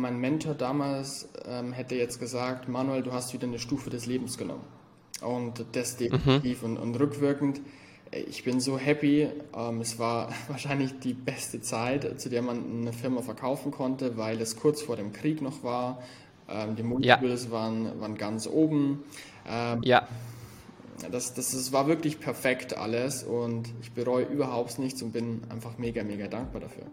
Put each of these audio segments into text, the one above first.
Mein Mentor damals ähm, hätte jetzt gesagt, Manuel, du hast wieder eine Stufe des Lebens genommen. Und das definitiv mhm. und, und, rückwirkend. Ich bin so happy. Ähm, es war wahrscheinlich die beste Zeit, zu der man eine Firma verkaufen konnte, weil es kurz vor dem Krieg noch war. Ähm, die Multiples ja. waren, waren ganz oben. Ähm, ja. Das, das, das war wirklich perfekt alles und ich bereue überhaupt nichts und bin einfach mega, mega dankbar dafür.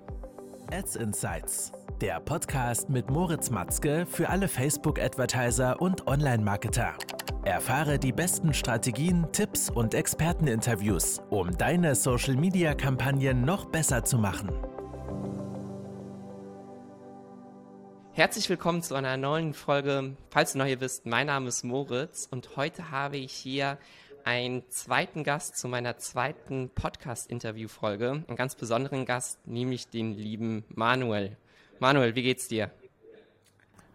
Ads Insights, der Podcast mit Moritz Matzke für alle Facebook-Advertiser und Online-Marketer. Erfahre die besten Strategien, Tipps und Experteninterviews, um deine Social-Media-Kampagnen noch besser zu machen. Herzlich willkommen zu einer neuen Folge. Falls du neu hier bist, mein Name ist Moritz und heute habe ich hier einen zweiten Gast zu meiner zweiten Podcast-Interview-Folge. Einen ganz besonderen Gast, nämlich den lieben Manuel. Manuel, wie geht's dir?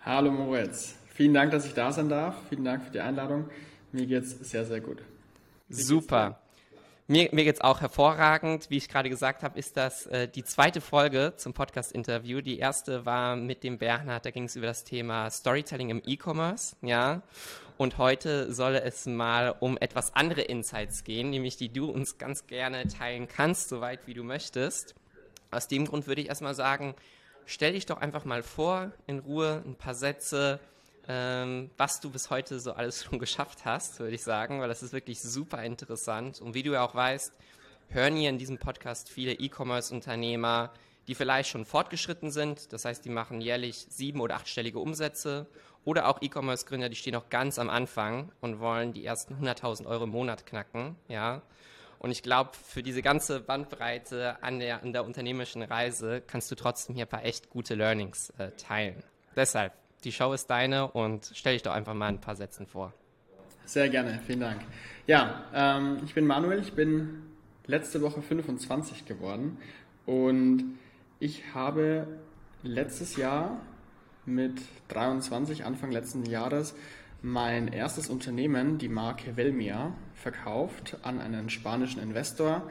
Hallo Moritz. Vielen Dank, dass ich da sein darf. Vielen Dank für die Einladung. Mir geht's sehr, sehr gut. Wie Super. Mir, mir geht's auch hervorragend. Wie ich gerade gesagt habe, ist das äh, die zweite Folge zum Podcast-Interview. Die erste war mit dem Bernhard, da ging es über das Thema Storytelling im E-Commerce, ja. Und heute soll es mal um etwas andere Insights gehen, nämlich die du uns ganz gerne teilen kannst, soweit wie du möchtest. Aus dem Grund würde ich erstmal sagen, stell dich doch einfach mal vor, in Ruhe, ein paar Sätze, ähm, was du bis heute so alles schon geschafft hast, würde ich sagen, weil das ist wirklich super interessant. Und wie du ja auch weißt, hören hier in diesem Podcast viele E-Commerce-Unternehmer, die vielleicht schon fortgeschritten sind. Das heißt, die machen jährlich sieben- oder achtstellige Umsätze. Oder auch E-Commerce-Gründer, die stehen noch ganz am Anfang und wollen die ersten 100.000 Euro im Monat knacken. Ja. Und ich glaube, für diese ganze Bandbreite an der, an der unternehmerischen Reise kannst du trotzdem hier ein paar echt gute Learnings äh, teilen. Deshalb die Show ist deine und stell dich doch einfach mal ein paar Sätzen vor. Sehr gerne, vielen Dank. Ja, ähm, ich bin Manuel, ich bin letzte Woche 25 geworden und ich habe letztes Jahr mit 23, Anfang letzten Jahres, mein erstes Unternehmen, die Marke Velmia, verkauft an einen spanischen Investor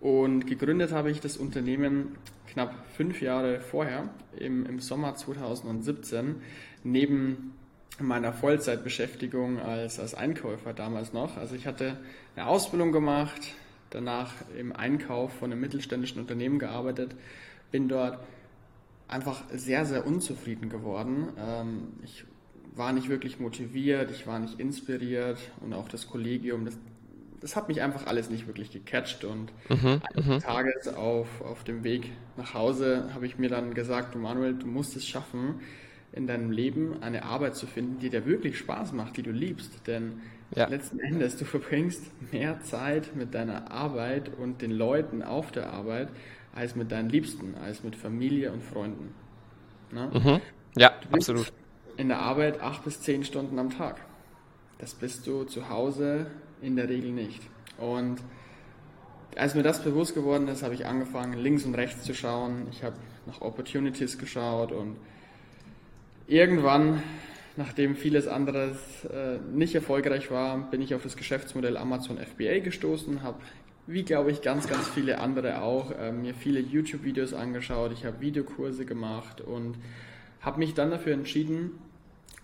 und gegründet habe ich das Unternehmen knapp fünf Jahre vorher, im, im Sommer 2017, neben meiner Vollzeitbeschäftigung als, als Einkäufer damals noch. Also ich hatte eine Ausbildung gemacht, danach im Einkauf von einem mittelständischen Unternehmen gearbeitet, bin dort einfach sehr, sehr unzufrieden geworden. Ähm, ich war nicht wirklich motiviert, ich war nicht inspiriert und auch das Kollegium, das, das hat mich einfach alles nicht wirklich gecatcht und mhm, eines mhm. Tages auf, auf dem Weg nach Hause habe ich mir dann gesagt, du Manuel, du musst es schaffen, in deinem Leben eine Arbeit zu finden, die dir wirklich Spaß macht, die du liebst. Denn ja. letzten Endes, du verbringst mehr Zeit mit deiner Arbeit und den Leuten auf der Arbeit als mit deinen Liebsten, als mit Familie und Freunden. Ne? Mhm. Ja, absolut. In der Arbeit acht bis zehn Stunden am Tag. Das bist du zu Hause in der Regel nicht. Und als mir das bewusst geworden ist, habe ich angefangen, links und rechts zu schauen. Ich habe nach Opportunities geschaut und irgendwann, nachdem vieles anderes äh, nicht erfolgreich war, bin ich auf das Geschäftsmodell Amazon FBA gestoßen, habe wie glaube ich ganz, ganz viele andere auch, äh, mir viele YouTube-Videos angeschaut, ich habe Videokurse gemacht und habe mich dann dafür entschieden,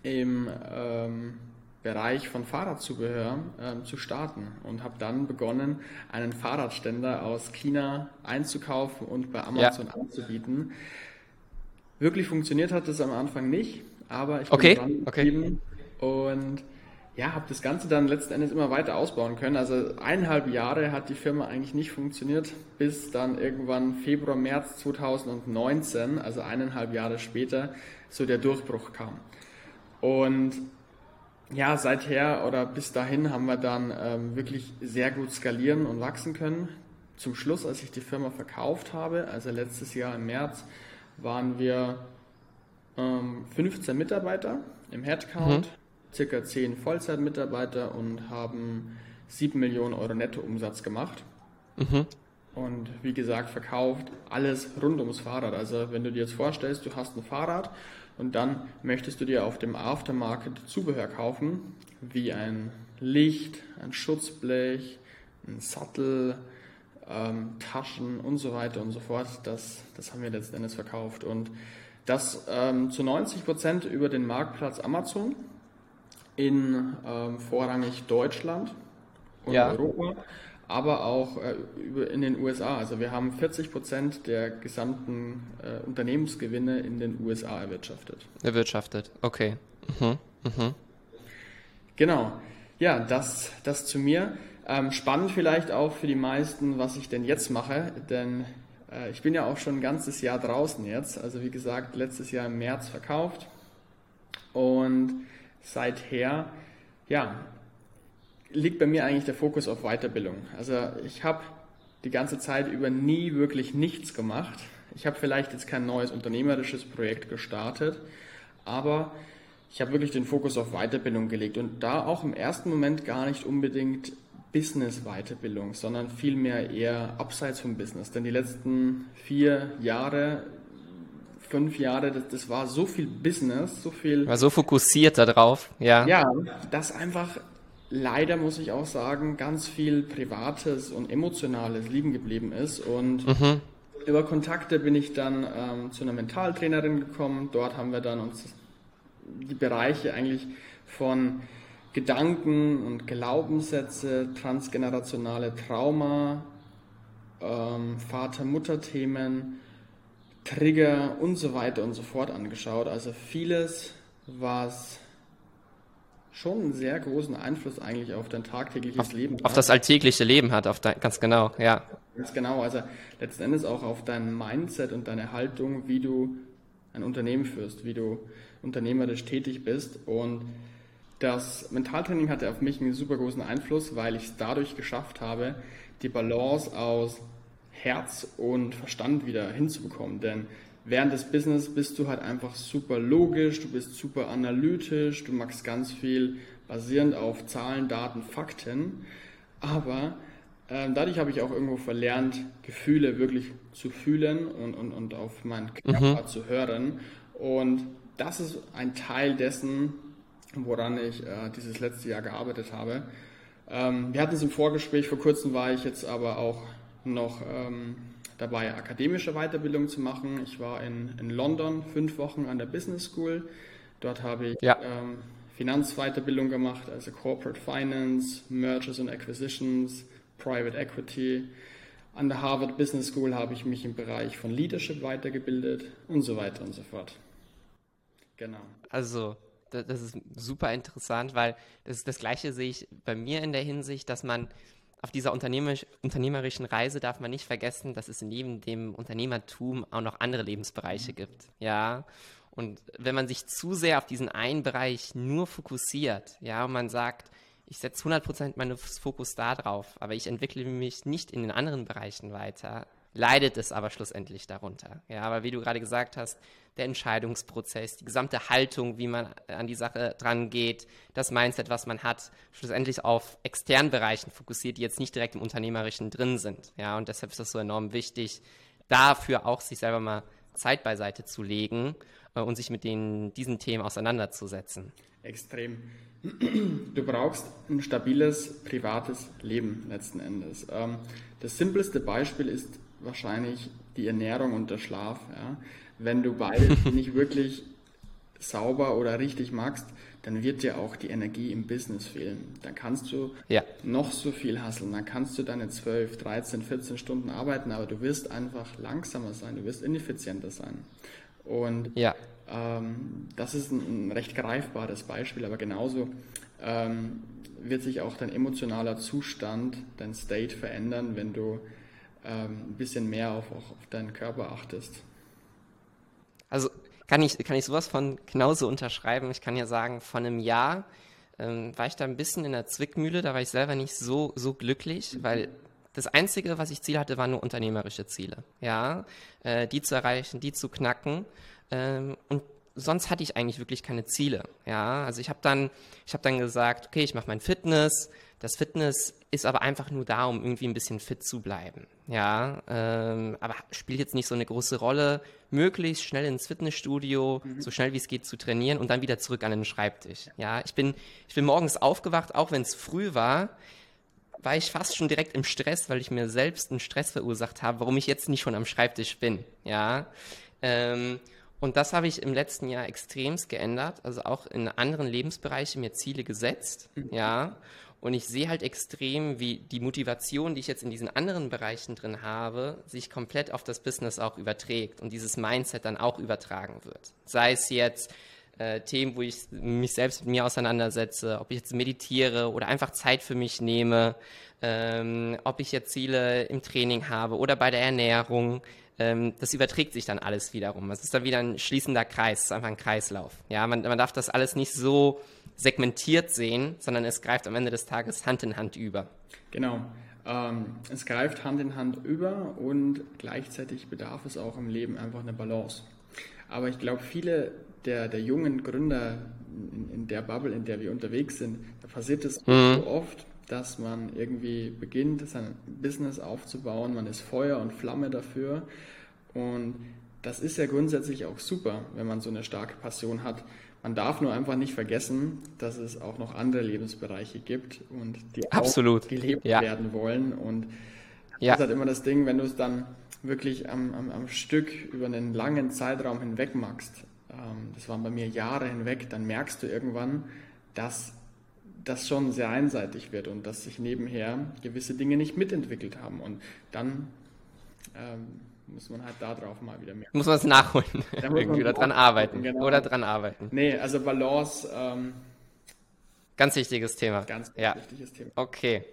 im ähm, Bereich von Fahrradzubehör äh, zu starten und habe dann begonnen, einen Fahrradständer aus China einzukaufen und bei Amazon ja. anzubieten. Wirklich funktioniert hat das am Anfang nicht, aber ich okay. bin dran okay. und ja, habe das Ganze dann letzten Endes immer weiter ausbauen können. Also eineinhalb Jahre hat die Firma eigentlich nicht funktioniert, bis dann irgendwann Februar, März 2019, also eineinhalb Jahre später, so der Durchbruch kam. Und ja, seither oder bis dahin haben wir dann ähm, wirklich sehr gut skalieren und wachsen können. Zum Schluss, als ich die Firma verkauft habe, also letztes Jahr im März, waren wir ähm, 15 Mitarbeiter im Headcount, mhm. circa 10 Vollzeitmitarbeiter und haben 7 Millionen Euro Nettoumsatz gemacht. Mhm. Und wie gesagt, verkauft alles rund ums Fahrrad. Also wenn du dir jetzt vorstellst, du hast ein Fahrrad und dann möchtest du dir auf dem Aftermarket Zubehör kaufen, wie ein Licht, ein Schutzblech, ein Sattel, ähm, Taschen und so weiter und so fort. Das, das haben wir letzten Endes verkauft. Und Das ähm, zu 90 Prozent über den Marktplatz Amazon in ähm, vorrangig Deutschland und ja. Europa, aber auch äh, in den USA. Also wir haben 40 Prozent der gesamten äh, Unternehmensgewinne in den USA erwirtschaftet. Erwirtschaftet, okay. Mhm. Mhm. Genau. Ja, das, das zu mir. Ähm, spannend vielleicht auch für die meisten, was ich denn jetzt mache, denn äh, ich bin ja auch schon ein ganzes Jahr draußen jetzt. Also wie gesagt, letztes Jahr im März verkauft und seither, ja, liegt bei mir eigentlich der Fokus auf Weiterbildung. Also ich habe die ganze Zeit über nie wirklich nichts gemacht. Ich habe vielleicht jetzt kein neues unternehmerisches Projekt gestartet, aber ich habe wirklich den Fokus auf Weiterbildung gelegt und da auch im ersten Moment gar nicht unbedingt Business-Weiterbildung, sondern vielmehr eher abseits vom Business. Denn die letzten vier Jahre, fünf Jahre, das, das war so viel Business, so viel. War so fokussiert darauf, ja. Ja, dass einfach leider, muss ich auch sagen, ganz viel Privates und Emotionales liegen geblieben ist. Und mhm. über Kontakte bin ich dann ähm, zu einer Mentaltrainerin gekommen. Dort haben wir dann uns die Bereiche eigentlich von Gedanken und Glaubenssätze, transgenerationale Trauma, ähm, Vater-Mutter-Themen, Trigger und so weiter und so fort angeschaut. Also vieles, was schon einen sehr großen Einfluss eigentlich auf dein tagtägliches auf, Leben hat. Auf das alltägliche Leben hat, auf dein, ganz genau, ja. Ganz genau, also letzten Endes auch auf dein Mindset und deine Haltung, wie du ein Unternehmen führst, wie du unternehmerisch tätig bist und das Mentaltraining hatte auf mich einen super großen Einfluss, weil ich es dadurch geschafft habe, die Balance aus Herz und Verstand wieder hinzubekommen. Denn während des Business bist du halt einfach super logisch, du bist super analytisch, du machst ganz viel basierend auf Zahlen, Daten, Fakten. Aber äh, dadurch habe ich auch irgendwo verlernt, Gefühle wirklich zu fühlen und, und, und auf meinen Körper mhm. zu hören. Und das ist ein Teil dessen, woran ich äh, dieses letzte Jahr gearbeitet habe. Ähm, wir hatten es im Vorgespräch, vor kurzem war ich jetzt aber auch noch ähm, dabei, akademische Weiterbildung zu machen. Ich war in, in London fünf Wochen an der Business School. Dort habe ich ja. ähm, Finanzweiterbildung gemacht, also Corporate Finance, Mergers and Acquisitions, Private Equity. An der Harvard Business School habe ich mich im Bereich von Leadership weitergebildet und so weiter und so fort. Genau. Also das ist super interessant, weil das, das Gleiche sehe ich bei mir in der Hinsicht, dass man auf dieser unternehmerisch, unternehmerischen Reise darf man nicht vergessen, dass es neben dem Unternehmertum auch noch andere Lebensbereiche mhm. gibt. Ja. Und wenn man sich zu sehr auf diesen einen Bereich nur fokussiert, ja, und man sagt, ich setze 100% meines Fokus da drauf, aber ich entwickle mich nicht in den anderen Bereichen weiter, leidet es aber schlussendlich darunter. Ja, aber wie du gerade gesagt hast, der Entscheidungsprozess, die gesamte Haltung, wie man an die Sache dran geht, das Mindset, was man hat, schlussendlich auf externen Bereichen fokussiert, die jetzt nicht direkt im Unternehmerischen drin sind. Ja, und deshalb ist das so enorm wichtig, dafür auch sich selber mal Zeit beiseite zu legen äh, und sich mit den, diesen Themen auseinanderzusetzen. Extrem. Du brauchst ein stabiles privates Leben letzten Endes. Ähm, das simpleste Beispiel ist wahrscheinlich die Ernährung und der Schlaf. Ja? Wenn du beide nicht wirklich sauber oder richtig magst, dann wird dir auch die Energie im Business fehlen. Dann kannst du ja. noch so viel hasseln, dann kannst du deine 12, 13, 14 Stunden arbeiten, aber du wirst einfach langsamer sein, du wirst ineffizienter sein. Und ja. ähm, das ist ein, ein, recht greifbares Beispiel, aber genauso ähm, wird sich auch dein emotionaler Zustand, dein State verändern, wenn du ähm, ein bisschen mehr auf, auch auf deinen Körper achtest. Also kann ich, kann ich sowas von genauso unterschreiben. Ich kann ja sagen, von einem Jahr ähm, war ich da ein bisschen in der Zwickmühle, da war ich selber nicht so, so glücklich, weil das Einzige, was ich Ziel hatte, waren nur unternehmerische Ziele. Ja, äh, die zu erreichen, die zu knacken. Ähm, und sonst hatte ich eigentlich wirklich keine Ziele. Ja, also ich habe dann, ich habe dann gesagt, okay, ich mache mein Fitness. Das Fitness ist aber einfach nur da, um irgendwie ein bisschen fit zu bleiben. Ja, ähm, aber spielt jetzt nicht so eine große Rolle. Möglichst schnell ins Fitnessstudio, mhm. so schnell wie es geht zu trainieren und dann wieder zurück an den Schreibtisch. Ja, ich bin, ich bin morgens aufgewacht, auch wenn es früh war, war ich fast schon direkt im Stress, weil ich mir selbst einen Stress verursacht habe, warum ich jetzt nicht schon am Schreibtisch bin. Ja, ähm, Und das habe ich im letzten Jahr extremst geändert, also auch in anderen Lebensbereichen mir Ziele gesetzt, mhm. ja. Und ich sehe halt extrem, wie die Motivation, die ich jetzt in diesen anderen Bereichen drin habe, sich komplett auf das Business auch überträgt und dieses Mindset dann auch übertragen wird. Sei es jetzt äh, Themen, wo ich mich selbst mit mir auseinandersetze, ob ich jetzt meditiere oder einfach Zeit für mich nehme, ähm, ob ich jetzt Ziele im Training habe oder bei der Ernährung. Ähm, das überträgt sich dann alles wiederum. Es ist dann wieder ein schließender Kreis, es ist einfach ein Kreislauf. Ja, man, man darf das alles nicht so segmentiert sehen, sondern es greift am Ende des Tages Hand in Hand über. Genau. Ähm, es greift Hand in Hand über und gleichzeitig bedarf es auch im Leben einfach eine Balance. Aber ich glaube, viele der, der jungen Gründer in, in, der Bubble, in der wir unterwegs sind, da passiert es mhm. so oft, dass man irgendwie beginnt, sein Business aufzubauen, man ist Feuer und Flamme dafür und das ist ja grundsätzlich auch super, wenn man so eine starke Passion hat. Man darf nur einfach nicht vergessen, dass es auch noch andere Lebensbereiche gibt und die Absolut. auch gelebt ja. werden wollen. Und ja. das ist halt immer das Ding, wenn du es dann wirklich am, am, am, Stück über einen langen Zeitraum hinweg machst, ähm, das waren bei mir Jahre hinweg, dann merkst du irgendwann, dass das schon sehr einseitig wird und dass sich nebenher gewisse Dinge nicht mitentwickelt haben. Und dann ähm, muss man halt da drauf mal wieder mehr. Muss man es nachholen. Irgendwie oder dran arbeiten. Genau. Oder dran arbeiten. Nee, also Balance. Ähm, ganz wichtiges Thema. Ganz, ganz ja. wichtiges Thema. Okay.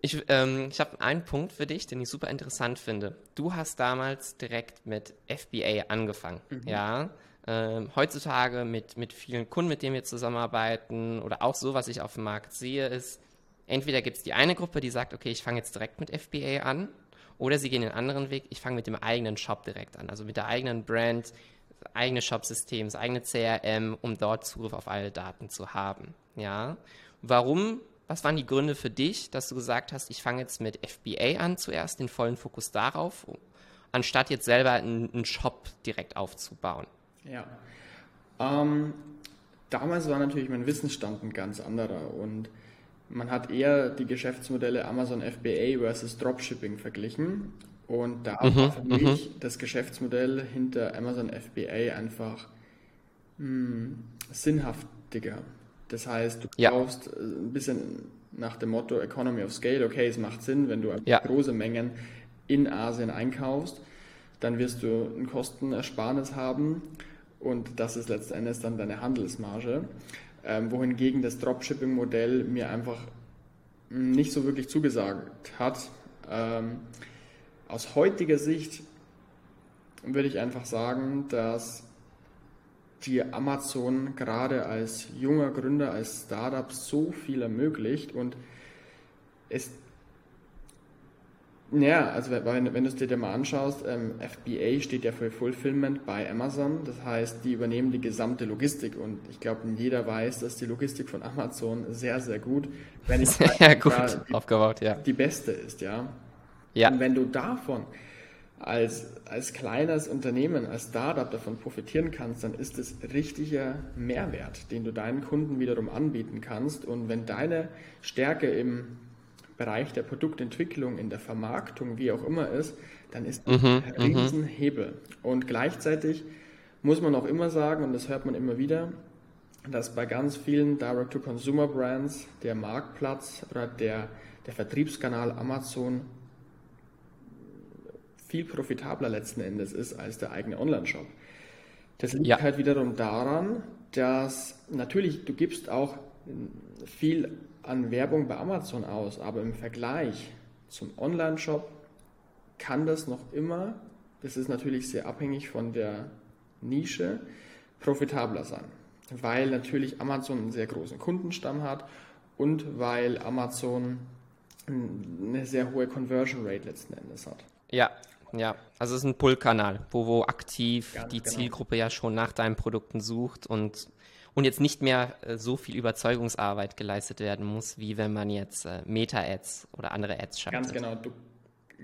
Ich, ähm, ich habe einen Punkt für dich, den ich super interessant finde. Du hast damals direkt mit FBA angefangen. Mhm. Ja. Ähm, heutzutage mit, mit vielen Kunden, mit denen wir zusammenarbeiten oder auch so, was ich auf dem Markt sehe, ist, entweder gibt es die eine Gruppe, die sagt, okay, ich fange jetzt direkt mit FBA an oder sie gehen den anderen Weg, ich fange mit dem eigenen Shop direkt an, also mit der eigenen Brand, eigene Shop-System, das eigene CRM, um dort Zugriff auf alle Daten zu haben. Ja. Warum? Was waren die Gründe für dich, dass du gesagt hast, ich fange jetzt mit FBA an zuerst, den vollen Fokus darauf, anstatt jetzt selber einen, einen Shop direkt aufzubauen? Ja. Ähm, damals war natürlich mein Wissensstand ein ganz anderer und man hat eher die Geschäftsmodelle Amazon FBA versus Dropshipping verglichen. Und da mhm, war für mich mhm. das Geschäftsmodell hinter Amazon FBA einfach mh, hm, sinnhaftiger. Das heißt, du ja. kaufst äh, ein bisschen nach dem Motto Economy of Scale. Okay, es macht Sinn, wenn du ja. große Mengen in Asien einkaufst, dann wirst du ein Kostenersparnis haben und das ist letztendlich dann deine Handelsmarge ähm, wohingegen das Dropshipping-Modell mir einfach nicht so wirklich zugesagt hat. Ähm, aus heutiger Sicht würde ich einfach sagen, dass die Amazon gerade als junger Gründer, als Startup so viel ermöglicht und es ja, also wenn, wenn du es dir mal anschaust, ähm, FBA steht ja für Fulfillment bei Amazon. Das heißt, die übernehmen die gesamte Logistik und ich glaube, jeder weiß, dass die Logistik von Amazon sehr, sehr gut, wenn nicht sehr gut die, aufgebaut, ja. die beste ist, ja. Ja. Und wenn du davon als, als kleines Unternehmen, als Startup davon profitieren kannst, dann ist es richtiger Mehrwert, den du deinen Kunden wiederum anbieten kannst. Und wenn deine Stärke im Bereich der Produktentwicklung, in der Vermarktung, wie auch immer ist, dann ist mhm, ein mhm. Riesenhebel. Und gleichzeitig muss man auch immer sagen, und das hört man immer wieder, dass bei ganz vielen Direct-to-Consumer-Brands der Marktplatz oder der, der Vertriebskanal Amazon viel profitabler letzten Endes ist als der eigene Online-Shop. Das liegt ja. halt wiederum daran, dass natürlich du gibst auch viel an Werbung bei Amazon aus, aber im Vergleich zum Online-Shop kann das noch immer, das ist natürlich sehr abhängig von der Nische, profitabler sein. Weil natürlich Amazon einen sehr großen Kundenstamm hat und weil Amazon eine sehr hohe Conversion Rate letzten Endes hat. Ja, ja. Also es ist ein Pull-Kanal, wo, wo aktiv Ganz die genau. Zielgruppe ja schon nach deinen Produkten sucht und und jetzt nicht mehr äh, so viel Überzeugungsarbeit geleistet werden muss, wie wenn man jetzt äh, Meta-Ads oder andere Ads schaltet. Ganz genau, du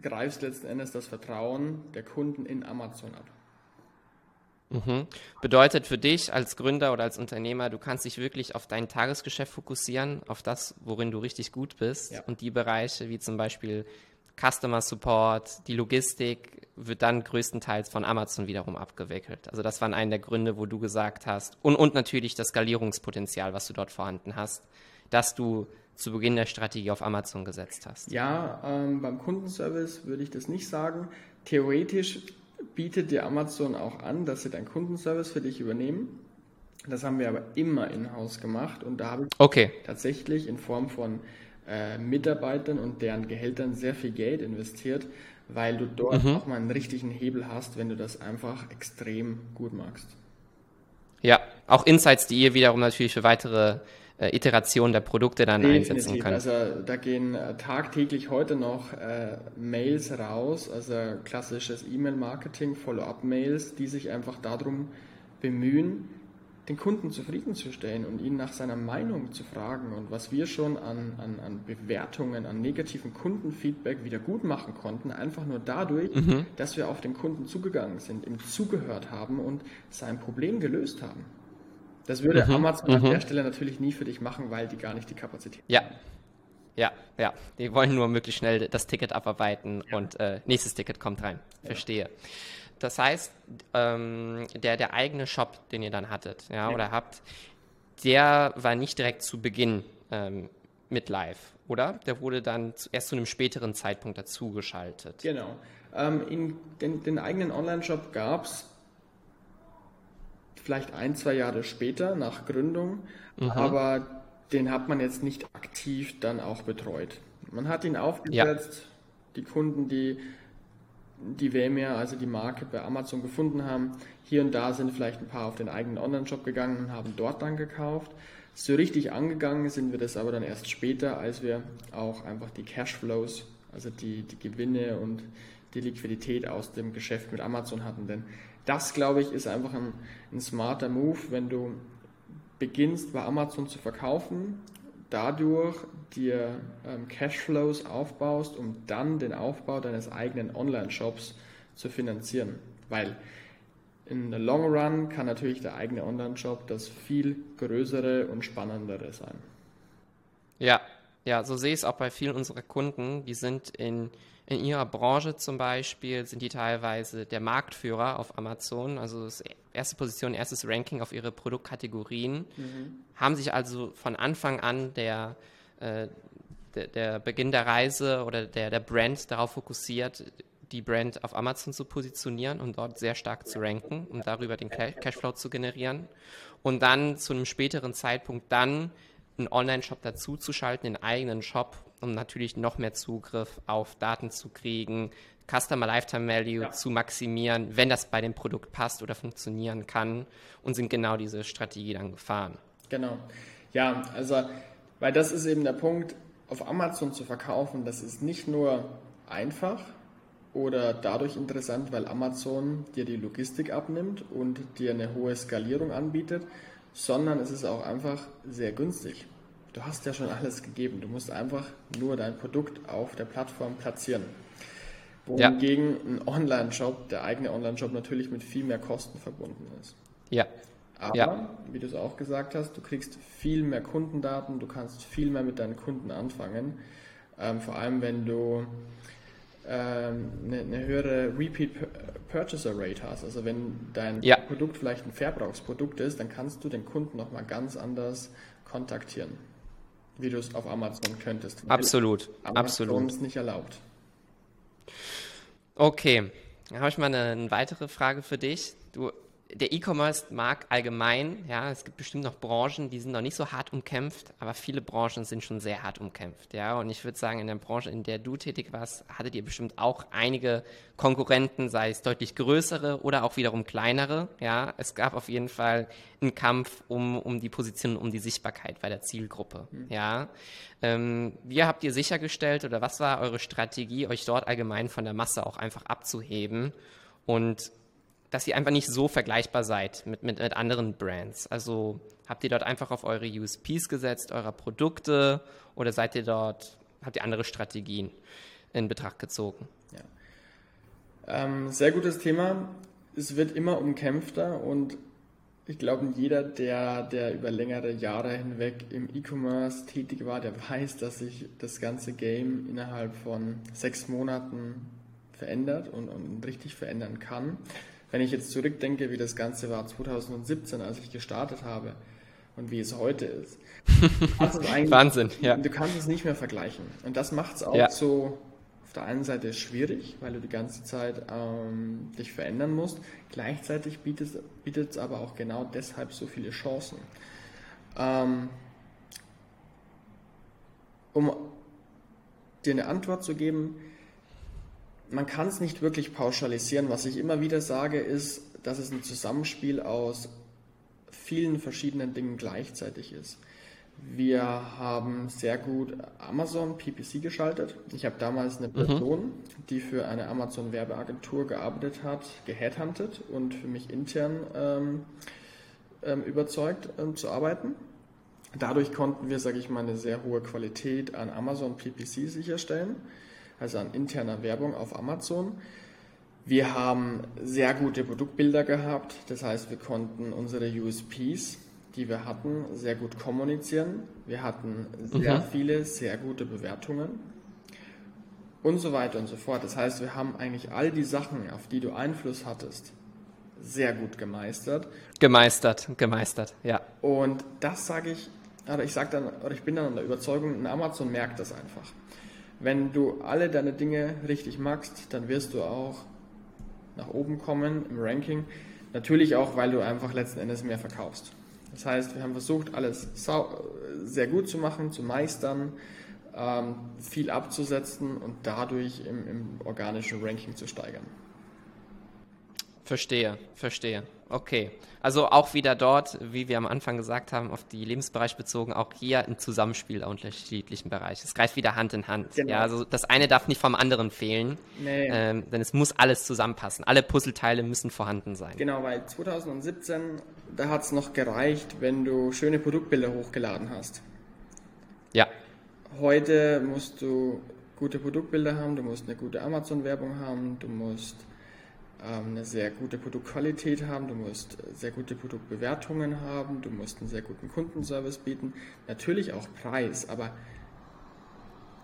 greifst letzten Endes das Vertrauen der Kunden in Amazon ab. Mhm. Bedeutet für dich als Gründer oder als Unternehmer, du kannst dich wirklich auf dein Tagesgeschäft fokussieren, auf das, worin du richtig gut bist ja. und die Bereiche wie zum Beispiel Customer Support, die Logistik wird dann größtenteils von Amazon wiederum abgewickelt. Also das waren einer der Gründe, wo du gesagt hast, und, und natürlich das Skalierungspotenzial, was du dort vorhanden hast, dass du zu Beginn der Strategie auf Amazon gesetzt hast. Ja, ähm, beim Kundenservice würde ich das nicht sagen. Theoretisch bietet dir Amazon auch an, dass sie deinen Kundenservice für dich übernehmen. Das haben wir aber immer in-house gemacht und da habe ich okay. tatsächlich in Form von äh, Mitarbeitern und deren Gehältern sehr viel Geld investiert, weil du dort mhm. auch mal einen richtigen Hebel hast, wenn du das einfach extrem gut magst. Ja, auch Insights, die ihr wiederum natürlich für weitere äh, Iterationen der Produkte dann Definitiv. einsetzen könnt. Also da gehen äh, tagtäglich heute noch äh, Mails raus, also klassisches E-Mail-Marketing, Follow-up-Mails, die sich einfach darum bemühen, den Kunden zufriedenzustellen und ihn nach seiner Meinung zu fragen und was wir schon an, an, an Bewertungen, an negativen Kundenfeedback wieder gut machen konnten, einfach nur dadurch, mhm. dass wir auf den Kunden zugegangen sind, ihm zugehört haben und sein Problem gelöst haben. Das würde mhm. Amazon an mhm. der Stelle natürlich nie für dich machen, weil die gar nicht die Kapazität haben. Ja. Ja, ja. Die wollen nur möglichst schnell das Ticket abarbeiten ja. und äh, nächstes Ticket kommt rein. Verstehe. Ja. Das heißt, ähm, der, der eigene Shop, den ihr dann hattet, ja, ja, oder habt, der war nicht direkt zu Beginn ähm, mit live, oder? Der wurde dann erst zu einem späteren Zeitpunkt dazugeschaltet. Genau. Ähm, den, den eigenen Online-Shop gab es vielleicht ein, zwei Jahre später nach Gründung, mhm. aber den hat man jetzt nicht aktiv dann auch betreut. Man hat ihn aufgesetzt, ja. die Kunden, die die WMR, also die Marke bei Amazon gefunden haben. Hier und da sind vielleicht ein paar auf den eigenen Online-Shop gegangen und haben dort dann gekauft. So richtig angegangen sind wir das aber dann erst später, als wir auch einfach die Cashflows, also die, die Gewinne und die Liquidität aus dem Geschäft mit Amazon hatten. Denn das, glaube ich, ist einfach ein, ein smarter Move, wenn du beginnst bei Amazon zu verkaufen dadurch dir ähm, Cashflows aufbaust, um dann den Aufbau deines eigenen Online-Shops zu finanzieren. Weil in der Long Run kann natürlich der eigene Online-Shop das viel größere und spannendere sein. Ja, ja, so sehe ich es auch bei vielen unserer Kunden. Die sind in in ihrer Branche zum Beispiel sind die teilweise der Marktführer auf Amazon, also erste Position, erstes Ranking auf ihre Produktkategorien, mhm. haben sich also von Anfang an der, äh, der, der, Beginn der Reise oder der, der Brand darauf fokussiert, die Brand auf Amazon zu positionieren und dort sehr stark zu ranken, um darüber den Cashflow zu generieren. Und dann zu einem späteren Zeitpunkt dann einen Online-Shop dazu zu schalten, den eigenen Shop, um natürlich noch mehr Zugriff auf Daten zu kriegen, Customer Lifetime Value ja. zu maximieren, wenn das bei dem Produkt passt oder funktionieren kann und sind genau diese Strategie dann gefahren. Genau. Ja, also, weil das ist eben der Punkt, auf Amazon zu verkaufen, das ist nicht nur einfach oder dadurch interessant, weil Amazon dir die Logistik abnimmt und dir eine hohe Skalierung anbietet, sondern es ist auch einfach sehr günstig du hast ja schon alles gegeben. Du musst einfach nur dein Produkt auf der Plattform platzieren. Wohingegen ja. ein Online-Shop, der eigene Online-Shop natürlich mit viel mehr Kosten verbunden ist. Ja. Aber, ja. wie du es auch gesagt hast, du kriegst viel mehr Kundendaten, du kannst viel mehr mit deinen Kunden anfangen. Ähm, vor allem, wenn du ähm, eine, eine, höhere Repeat Purchaser Rate hast. Also wenn dein ja. Produkt vielleicht ein Verbrauchsprodukt ist, dann kannst du den Kunden nochmal ganz anders kontaktieren wie du es auf Amazon könntest. Absolut, Amazon absolut. ist nicht erlaubt. Okay, dann habe ich mal eine, eine weitere Frage für dich. Du der E-Commerce-Markt allgemein, ja, es gibt bestimmt noch Branchen, die sind noch nicht so hart umkämpft, aber viele Branchen sind schon sehr hart umkämpft, ja. Und ich würde sagen, in der Branche, in der du tätig warst, hattet ihr bestimmt auch einige Konkurrenten, sei es deutlich größere oder auch wiederum kleinere, ja. Es gab auf jeden Fall einen Kampf um, um die Position, um die Sichtbarkeit bei der Zielgruppe, mhm. ja. Ähm, wie habt ihr sichergestellt oder was war eure Strategie, euch dort allgemein von der Masse auch einfach abzuheben und dass ihr einfach nicht so vergleichbar seid mit, mit, mit anderen Brands. Also habt ihr dort einfach auf eure USPs gesetzt, eurer Produkte oder seid ihr dort, habt ihr andere Strategien in Betracht gezogen? Ja. Ähm, sehr gutes Thema. Es wird immer umkämpfter und ich glaube, jeder, der, der über längere Jahre hinweg im E-Commerce tätig war, der weiß, dass sich das ganze Game innerhalb von sechs Monaten verändert und, und richtig verändern kann. Wenn ich jetzt zurückdenke, wie das Ganze war 2017, als ich gestartet habe und wie es heute ist. Wahnsinn, ja. Du kannst es nicht mehr vergleichen. Und das macht es auch ja. so auf der einen Seite schwierig, weil du die ganze Zeit ähm, dich verändern musst. Gleichzeitig bietet es aber auch genau deshalb so viele Chancen. Ähm, um dir eine Antwort zu geben, man kann es nicht wirklich pauschalisieren. Was ich immer wieder sage, ist, dass es ein Zusammenspiel aus vielen verschiedenen Dingen gleichzeitig ist. Wir haben sehr gut Amazon PPC geschaltet. Ich habe damals eine mhm. Person, mhm. die für eine Amazon Werbeagentur gearbeitet hat, geheadhuntet und für mich intern ähm, ähm, überzeugt ähm, zu arbeiten. Dadurch konnten wir, sage ich mal, eine sehr hohe Qualität an Amazon PPC sicherstellen, also an interner Werbung auf Amazon. Wir haben sehr gute Produktbilder gehabt, das heißt, wir konnten unsere USPs die wir hatten, sehr gut kommunizieren. Wir hatten sehr mhm. viele, sehr gute Bewertungen und so weiter und so fort. Das heißt, wir haben eigentlich all die Sachen, auf die du Einfluss hattest, sehr gut gemeistert. Gemeistert, gemeistert, ja. Und das sage ich, oder ich sage dann, oder ich bin dann an der Überzeugung, Amazon merkt das einfach. Wenn du alle deine Dinge richtig magst, dann wirst du auch nach oben kommen im Ranking. Natürlich auch, weil du einfach letzten Endes mehr verkaufst. Das heißt, wir haben versucht, alles sehr gut zu machen, zu meistern, ähm, viel abzusetzen und dadurch im, im organischen Ranking zu steigern. Verstehe, verstehe. Okay. Also auch wieder dort, wie wir am Anfang gesagt haben, auf die Lebensbereich bezogen, auch hier ein Zusammenspiel der unterschiedlichen Bereiche. Es greift wieder Hand in Hand. Genau. Ja, also das eine darf nicht vom anderen fehlen, nee. ähm, denn es muss alles zusammenpassen. Alle Puzzleteile müssen vorhanden sein. Genau, weil 2017, da hat es noch gereicht, wenn du schöne Produktbilder hochgeladen hast. Ja. Heute musst du gute Produktbilder haben, du musst eine gute Amazon-Werbung haben, du musst eine sehr gute Produktqualität haben, du musst sehr gute Produktbewertungen haben, du musst einen sehr guten Kundenservice bieten, natürlich auch Preis, aber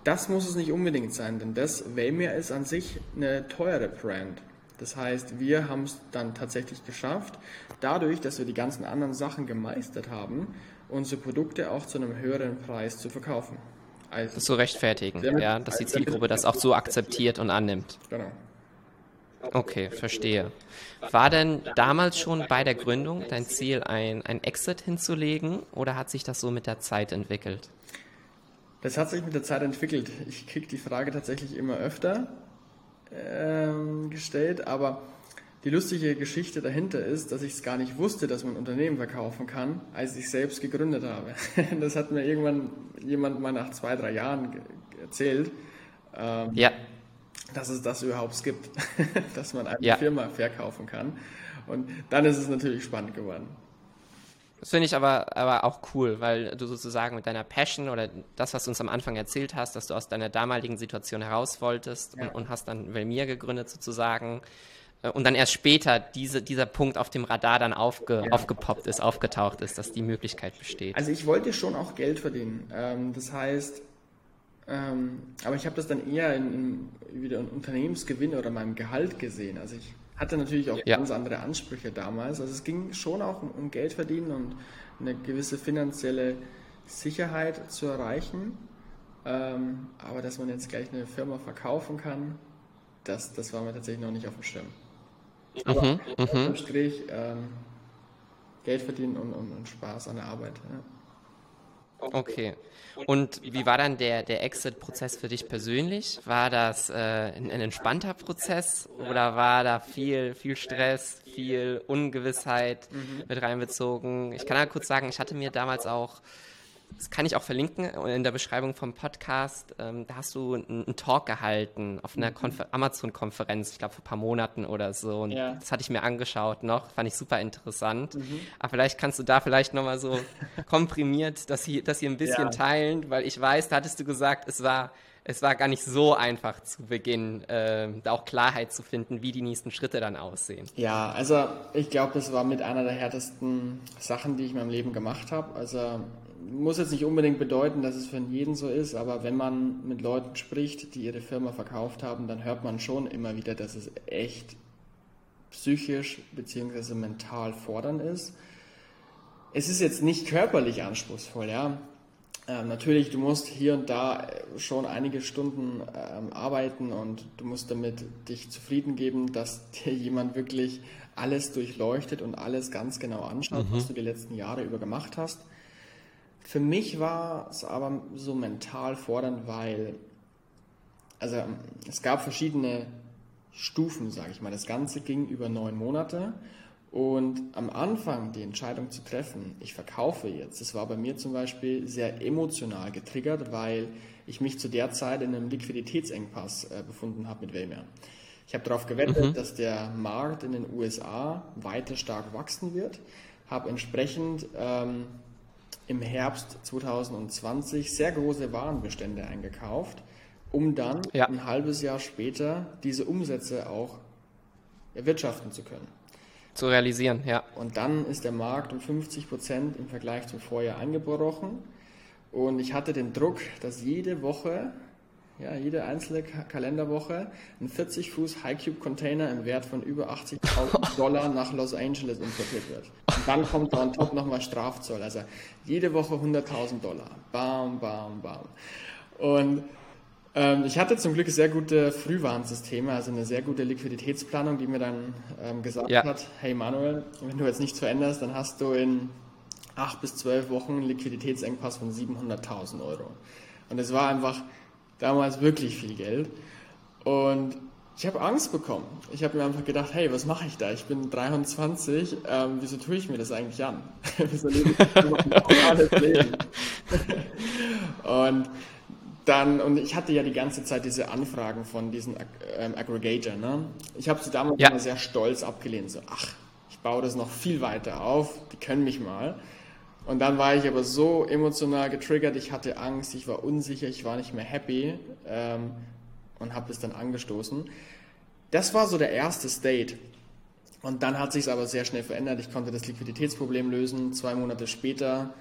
das muss es nicht unbedingt sein, denn das Waymer ist an sich eine teure Brand. Das heißt, wir haben es dann tatsächlich geschafft, dadurch, dass wir die ganzen anderen Sachen gemeistert haben, unsere Produkte auch zu einem höheren Preis zu verkaufen. Also, das zu rechtfertigen, ja, dass die Zielgruppe das auch so akzeptiert und annimmt. Genau. Okay, verstehe. War denn damals schon bei der Gründung dein Ziel, ein, ein Exit hinzulegen oder hat sich das so mit der Zeit entwickelt? Das hat sich mit der Zeit entwickelt. Ich kriege die Frage tatsächlich immer öfter ähm, gestellt, aber die lustige Geschichte dahinter ist, dass ich es gar nicht wusste, dass man Unternehmen verkaufen kann, als ich selbst gegründet habe. Das hat mir irgendwann jemand mal nach zwei, drei Jahren erzählt. Ähm, ja dass es das überhaupt gibt, dass man eine ja. Firma verkaufen kann. Und dann ist es natürlich spannend geworden. Das finde ich aber, aber auch cool, weil du sozusagen mit deiner Passion oder das, was du uns am Anfang erzählt hast, dass du aus deiner damaligen Situation heraus wolltest ja. und, und, hast dann Velmir gegründet sozusagen äh, und dann erst später diese, dieser Punkt auf dem Radar dann aufge, ja. aufgepoppt ist, aufgetaucht ist, dass die Möglichkeit besteht. Also ich wollte schon auch Geld verdienen. Ähm, das heißt, ähm, aber ich habe das dann eher in, in, wieder in Unternehmensgewinn oder meinem Gehalt gesehen. Also ich hatte natürlich auch ja. ganz andere Ansprüche damals. Also es ging schon auch um, um Geld verdienen und eine gewisse finanzielle Sicherheit zu erreichen. Ähm, aber dass man jetzt gleich eine Firma verkaufen kann, das, das war mir tatsächlich noch nicht auf dem Schirm. Aber mhm, mhm. Strich ähm, Geld verdienen und, und, und, Spaß an der Arbeit. Ja. Okay. Und wie war dann der, der Exit-Prozess für dich persönlich? War das äh, ein, ein, entspannter Prozess oder war da viel, viel Stress, viel Ungewissheit mhm. mit reinbezogen? Ich kann ja kurz sagen, ich hatte mir damals auch das kann ich auch verlinken in der Beschreibung vom Podcast. Ähm, da hast du einen, Talk gehalten auf einer mhm. Amazon-Konferenz, ich glaube vor ein paar Monaten oder so. Und ja. das hatte ich mir angeschaut noch, fand ich super interessant. Mhm. Aber vielleicht kannst du da vielleicht nochmal so komprimiert, dass sie, dass sie ein bisschen ja. teilen, weil ich weiß, da hattest du gesagt, es war es war gar nicht so einfach zu Beginn, äh, da auch Klarheit zu finden, wie die nächsten Schritte dann aussehen. Ja, also ich glaube, das war mit einer der härtesten Sachen, die ich in meinem Leben gemacht habe. Also muss jetzt nicht unbedingt bedeuten, dass es für jeden so ist, aber wenn man mit Leuten spricht, die ihre Firma verkauft haben, dann hört man schon immer wieder, dass es echt psychisch bzw. mental fordernd ist. Es ist jetzt nicht körperlich anspruchsvoll, ja. Ähm, natürlich, du musst hier und da schon einige Stunden ähm, arbeiten und du musst damit dich zufrieden geben, dass dir jemand wirklich alles durchleuchtet und alles ganz genau anschaut, mhm. was du die letzten Jahre über gemacht hast. Für mich war es aber so mental fordernd, weil also es gab verschiedene Stufen, sage ich mal. Das Ganze ging über neun Monate und am Anfang die Entscheidung zu treffen, ich verkaufe jetzt, das war bei mir zum Beispiel sehr emotional getriggert, weil ich mich zu der Zeit in einem Liquiditätsengpass äh, befunden habe mit Waymer. Ich habe darauf gewettet, mhm. dass der Markt in den USA weiter stark wachsen wird, habe entsprechend ähm, im Herbst 2020 sehr große Warenbestände eingekauft, um dann ja. ein halbes Jahr später diese Umsätze auch erwirtschaften zu können. Zu realisieren, ja. Und dann ist der Markt um 50 Prozent im Vergleich zum Vorjahr eingebrochen. Und ich hatte den Druck, dass jede Woche, ja, jede einzelne Kalenderwoche ein 40 Fuß High Cube Container im Wert von über 80.000 Dollar nach Los Angeles importiert wird. Und dann kommt da on top nochmal Strafzoll. Also jede Woche 100.000 Dollar. Bam, bam, bam. Und ähm, ich hatte zum Glück sehr gute Frühwarnsysteme, also eine sehr gute Liquiditätsplanung, die mir dann ähm, gesagt ja. hat, hey Manuel, wenn du jetzt nichts veränderst, dann hast du in acht bis zwölf Wochen einen Liquiditätsengpass von 700.000 Euro. Und es war einfach damals wirklich viel Geld. Und ich habe Angst bekommen. Ich habe mir einfach gedacht, hey, was mache ich da? Ich bin 23, ähm, wieso tue ich mir das eigentlich an? wieso lebe ich normales Leben? und dann, und ich hatte ja die ganze Zeit diese Anfragen von diesen ähm, Aggregator. Ne? Ich habe sie damals ja. immer sehr stolz abgelehnt. So, ach, ich baue das noch viel weiter auf, die können mich mal. Und dann war ich aber so emotional getriggert, ich hatte Angst, ich war unsicher, ich war nicht mehr happy ähm, und habe es dann angestoßen. Das war so der erste State. Und dann hat sich es aber sehr schnell verändert. Ich konnte das Liquiditätsproblem lösen. Zwei Monate später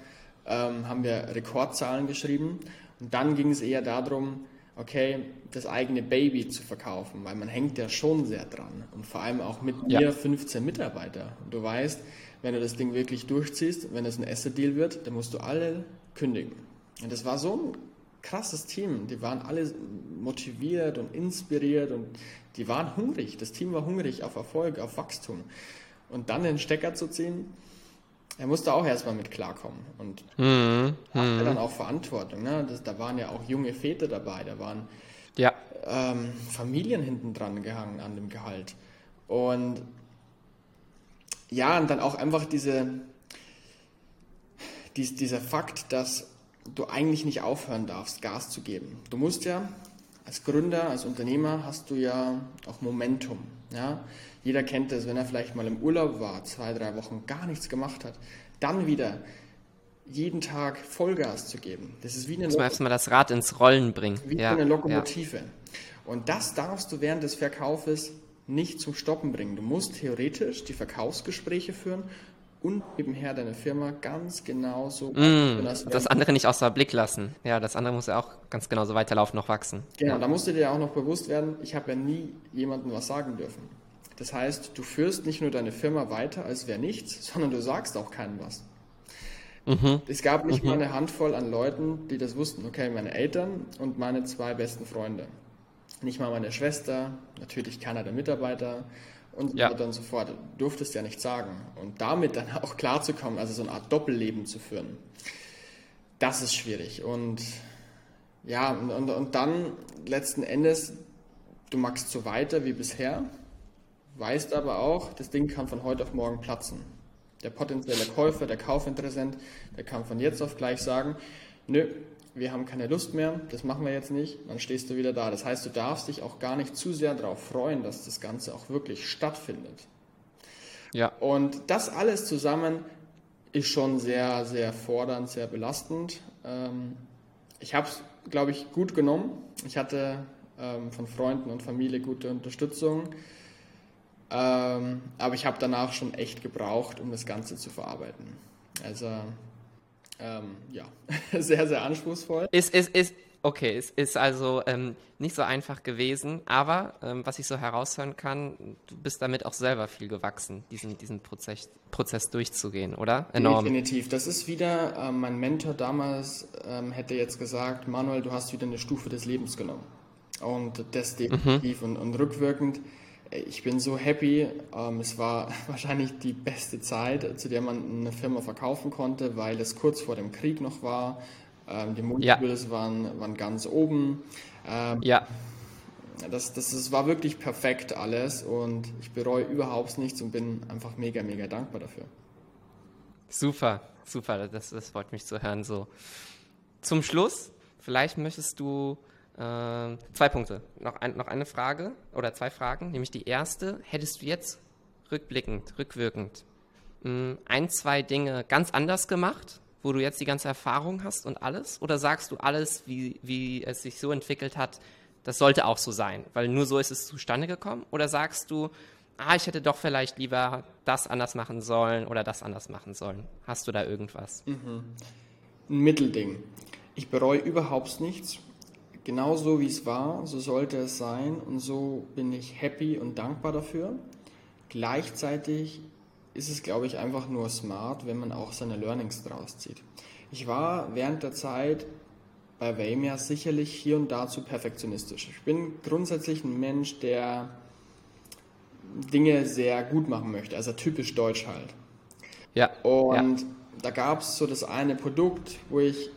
ähm, haben wir Rekordzahlen geschrieben. Und dann ging es eher darum, okay, das eigene Baby zu verkaufen, weil man hängt ja schon sehr dran. Und vor allem auch mit ja. mir 15 Mitarbeiter. Und du weißt, wenn du das Ding wirklich durchziehst, wenn es ein Asset-Deal wird, dann musst du alle kündigen. Und das war so ein krasses Team. Die waren alle motiviert und inspiriert und die waren hungrig. Das Team war hungrig auf Erfolg, auf Wachstum. Und dann den Stecker zu ziehen, er musste auch erstmal mit klarkommen und mhm. hatte mhm. dann auch Verantwortung. Ne? Das, da waren ja auch junge Väter dabei, da waren ja. ähm, Familien hinten dran gehangen an dem Gehalt. Und ja, und dann auch einfach diese, dies, dieser Fakt, dass du eigentlich nicht aufhören darfst, Gas zu geben. Du musst ja als Gründer, als Unternehmer hast du ja auch Momentum. Ja? Jeder kennt das, wenn er vielleicht mal im Urlaub war, zwei, drei Wochen gar nichts gemacht hat, dann wieder jeden Tag Vollgas zu geben. Das ist wie eine, Lok mal das Rad ins Rollen bringen. Wie ja, eine Lokomotive. Ja. Und das darfst du während des Verkaufes nicht zum Stoppen bringen. Du musst theoretisch die Verkaufsgespräche führen und nebenher deine Firma ganz genau so. Mm, das andere nicht außer Blick lassen. Ja, das andere muss ja auch ganz genauso weiterlaufen, noch wachsen. Genau, ja. da musst du dir auch noch bewusst werden, ich habe ja nie jemandem was sagen dürfen. Das heißt, du führst nicht nur deine Firma weiter, als wäre nichts, sondern du sagst auch keinem was. Mhm. Es gab nicht mhm. mal eine Handvoll an Leuten, die das wussten. Okay, meine Eltern und meine zwei besten Freunde. Nicht mal meine Schwester, natürlich keiner der Mitarbeiter und ja. so weiter und so fort. Du durftest ja nichts sagen. Und damit dann auch klarzukommen, also so eine Art Doppelleben zu führen, das ist schwierig. Und ja, und, und, und dann letzten Endes, du machst so weiter wie bisher weißt aber auch, das Ding kann von heute auf morgen platzen. Der potenzielle Käufer, der Kaufinteressent, der kann von jetzt auf gleich sagen, nö, wir haben keine Lust mehr, das machen wir jetzt nicht, dann stehst du wieder da. Das heißt, du darfst dich auch gar nicht zu sehr darauf freuen, dass das Ganze auch wirklich stattfindet. Ja. Und das alles zusammen ist schon sehr, sehr fordernd, sehr belastend. Ähm, ich habe es glaube ich, gut genommen. Ich hatte ähm, von Freunden und Familie gute Unterstützung. Ähm, aber ich habe danach schon echt gebraucht, um das Ganze zu verarbeiten. Also ähm, ja, sehr, sehr anspruchsvoll. Ist, ist, ist, okay, es ist also ähm, nicht so einfach gewesen, aber ähm, was ich so heraushören kann, du bist damit auch selber viel gewachsen, diesen, diesen Prozess, Prozess durchzugehen, oder? Enorm. Definitiv. Das ist wieder, äh, mein Mentor damals ähm, hätte jetzt gesagt, Manuel, du hast wieder eine Stufe des Lebens genommen. Und das definitiv mhm. und, und rückwirkend ich bin so happy. Ähm, es war wahrscheinlich die beste Zeit, zu der man eine Firma verkaufen konnte, weil es kurz vor dem Krieg noch war. Ähm, die Multiples ja. waren, waren ganz oben. Ähm, ja. Das, das, das war wirklich perfekt alles und ich bereue überhaupt nichts und bin einfach mega, mega dankbar dafür. Super, super, das, das freut mich zu hören. So. Zum Schluss, vielleicht möchtest du äh, zwei Punkte. Noch, ein, noch eine Frage oder zwei Fragen. Nämlich die erste: Hättest du jetzt rückblickend, rückwirkend mh, hm, ein, zwei Dinge ganz anders gemacht, wo du jetzt die ganze Erfahrung hast und alles? Oder sagst du alles, wie, wie es sich so entwickelt hat, das sollte auch so sein, weil nur so ist es zustande gekommen? Oder sagst du, ah, ich hätte doch vielleicht lieber das anders machen sollen oder das anders machen sollen? Hast du da irgendwas? Mhm. Ein Mittelding. Ich bereue überhaupt nichts genauso wie es war, so sollte es sein und so bin ich happy und dankbar dafür. Gleichzeitig ist es, glaube ich, einfach nur smart, wenn man auch seine Learnings draus zieht. Ich war während der Zeit bei Weimar sicherlich hier und da zu perfektionistisch. Ich bin grundsätzlich ein Mensch, der Dinge sehr gut machen möchte, also typisch deutsch halt. Ja. Und ja. da gab es so das eine Produkt, wo ich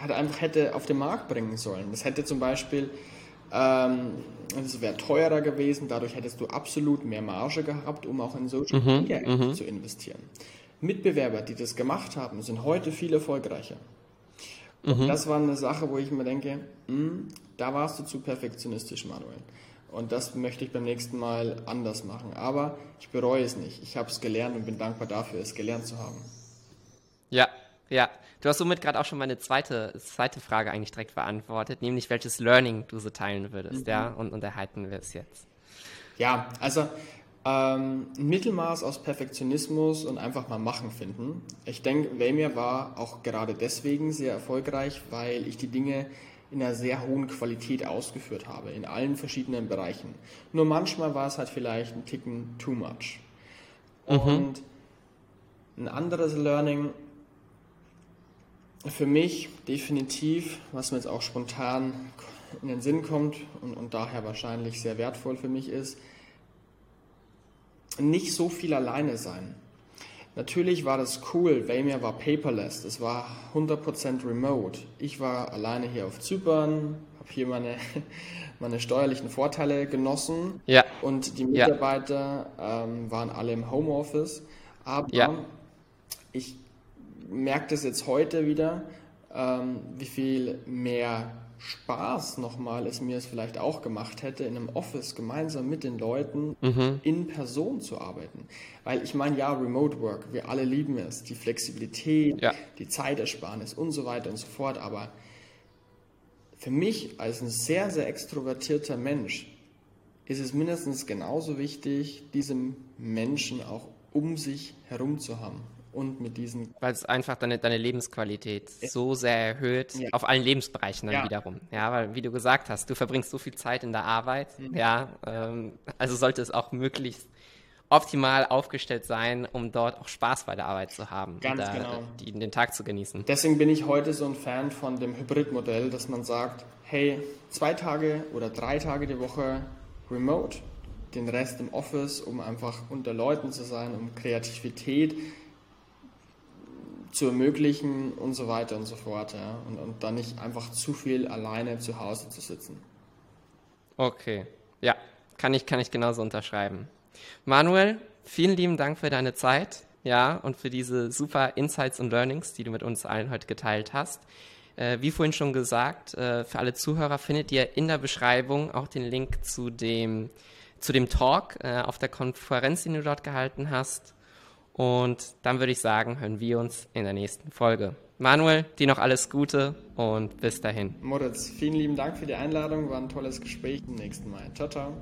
halt einfach hätte auf den Markt bringen sollen. Das hätte zum Beispiel, ähm, das wäre teurer gewesen, dadurch hättest du absolut mehr Marge gehabt, um auch in Social mhm, Media mhm, zu investieren. Mitbewerber, die das gemacht haben, sind heute viel erfolgreicher. Mhm. Das war eine Sache, wo ich mir denke, mh, hm, da warst du zu perfektionistisch, Manuel. Und das möchte ich beim nächsten Mal anders machen. Aber ich bereue es nicht. Ich habe es gelernt und bin dankbar dafür, es gelernt zu haben. Ja, ja, du hast somit gerade auch schon meine zweite, zweite Frage eigentlich direkt beantwortet, nämlich welches Learning du so teilen würdest, mhm. ja, und, und erhalten wir es jetzt. Ja, also ähm, ein Mittelmaß aus Perfektionismus und einfach mal machen finden. Ich denke, Vamir war auch gerade deswegen sehr erfolgreich, weil ich die Dinge in einer sehr hohen Qualität ausgeführt habe, in allen verschiedenen Bereichen. Nur manchmal war es halt vielleicht ein Ticken too much. Mhm. Und ein anderes Learning für mich definitiv, was mir jetzt auch spontan in den Sinn kommt und, und daher wahrscheinlich sehr wertvoll für mich ist, nicht so viel alleine sein. Natürlich war das cool, Vamia war paperless, das war 100% remote. Ich war alleine hier auf Zypern, habe hier meine, meine steuerlichen Vorteile genossen ja. und die Mitarbeiter ja. ähm, waren alle im Homeoffice. Aber ja. ich merke das jetzt heute wieder, ähm, wie viel mehr Spaß nochmal es mir es vielleicht auch gemacht hätte, in einem Office gemeinsam mit den Leuten mhm. in Person zu arbeiten. Weil ich meine, ja, Remote Work, wir alle lieben es, die Flexibilität, ja. die Zeitersparnis und so weiter und so fort, aber für mich als ein sehr, sehr extrovertierter Mensch ist es mindestens genauso wichtig, diesen Menschen auch um sich herum zu haben und mit diesen. Weil es einfach deine, deine Lebensqualität ja. so sehr erhöht, ja. auf allen Lebensbereichen dann ja. wiederum. Ja, weil wie du gesagt hast, du verbringst so viel Zeit in der Arbeit, mhm. ja, ähm, also sollte es auch möglichst optimal aufgestellt sein, um dort auch Spaß bei der Arbeit zu haben Ganz und genau. die, den Tag zu genießen. Deswegen bin ich heute so ein Fan von dem Hybridmodell, dass man sagt, hey, zwei Tage oder drei Tage die Woche remote, den Rest im Office, um einfach unter Leuten zu sein, um Kreativität zu ermöglichen und so weiter und so fort. Ja? Und, und dann nicht einfach zu viel alleine zu Hause zu sitzen. Okay, ja, kann ich, kann ich genauso unterschreiben. Manuel, vielen lieben Dank für deine Zeit, ja, und für diese super Insights und Learnings, die du mit uns allen heute geteilt hast. Äh, wie vorhin schon gesagt, äh, für alle Zuhörer findet ihr in der Beschreibung auch den Link zu dem, zu dem Talk äh, auf der Konferenz, den du dort gehalten hast. Und dann würde ich sagen, hören wir uns in der nächsten Folge. Manuel, dir noch alles Gute und bis dahin. Moritz, vielen lieben Dank für die Einladung, war ein tolles Gespräch. Zum nächsten Mal. Ciao, ciao.